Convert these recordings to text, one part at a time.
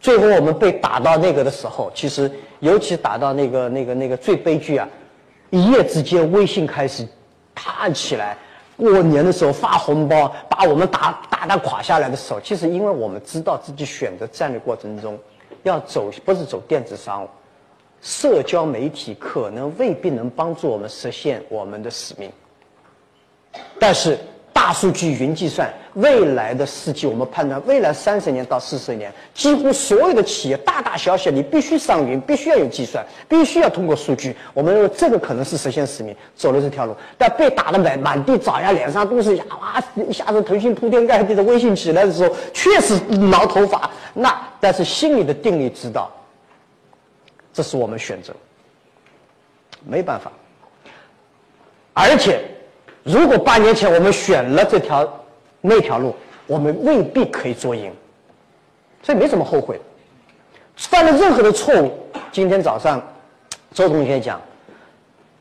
最后我们被打到那个的时候，其实尤其打到那个那个那个最悲剧啊，一夜之间微信开始弹起来，过年的时候发红包，把我们打打打垮下来的时候，其实因为我们知道自己选择战略过程中，要走不是走电子商务，社交媒体可能未必能帮助我们实现我们的使命，但是。大数据、云计算，未来的世纪，我们判断未来三十年到四十年，几乎所有的企业，大大小小，你必须上云，必须要有计算，必须要通过数据。我们认为这个可能是实现使命走的这条路，但被打的满满地找呀，脸上都是呀，哇！一下子腾讯铺天盖地的微信起来的时候，确实挠头发。那但是心里的定力知道，这是我们选择，没办法，而且。如果八年前我们选了这条那条路，我们未必可以做赢，所以没什么后悔。犯了任何的错误，今天早上周同学讲，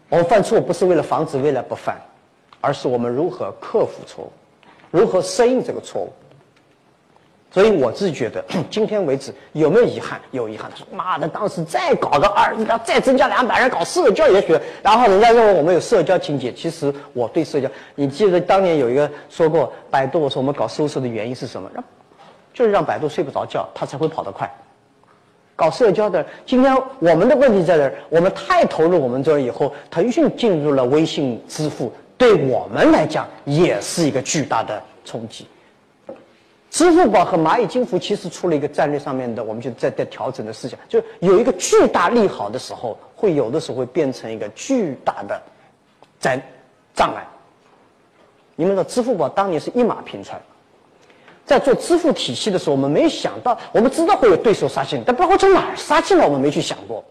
我们犯错不是为了防止未来不犯，而是我们如何克服错误，如何适应这个错误。所以我自己觉得，今天为止有没有遗憾？有遗憾。他说：“妈的，当时再搞个二，再增加两百人搞社交也许，然后人家认为我们有社交情节。其实我对社交，你记得当年有一个说过，百度我说我们搞搜索的原因是什么？让就是让百度睡不着觉，它才会跑得快。搞社交的，今天我们的问题在这儿，我们太投入我们这儿以后，腾讯进入了微信支付，对我们来讲也是一个巨大的冲击。”支付宝和蚂蚁金服其实出了一个战略上面的，我们就在在调整的思想，就有一个巨大利好的时候，会有的时候会变成一个巨大的在障碍。你们知道，支付宝当年是一马平川，在做支付体系的时候，我们没想到，我们知道会有对手杀进，但包括从哪儿杀进来，我们没去想过。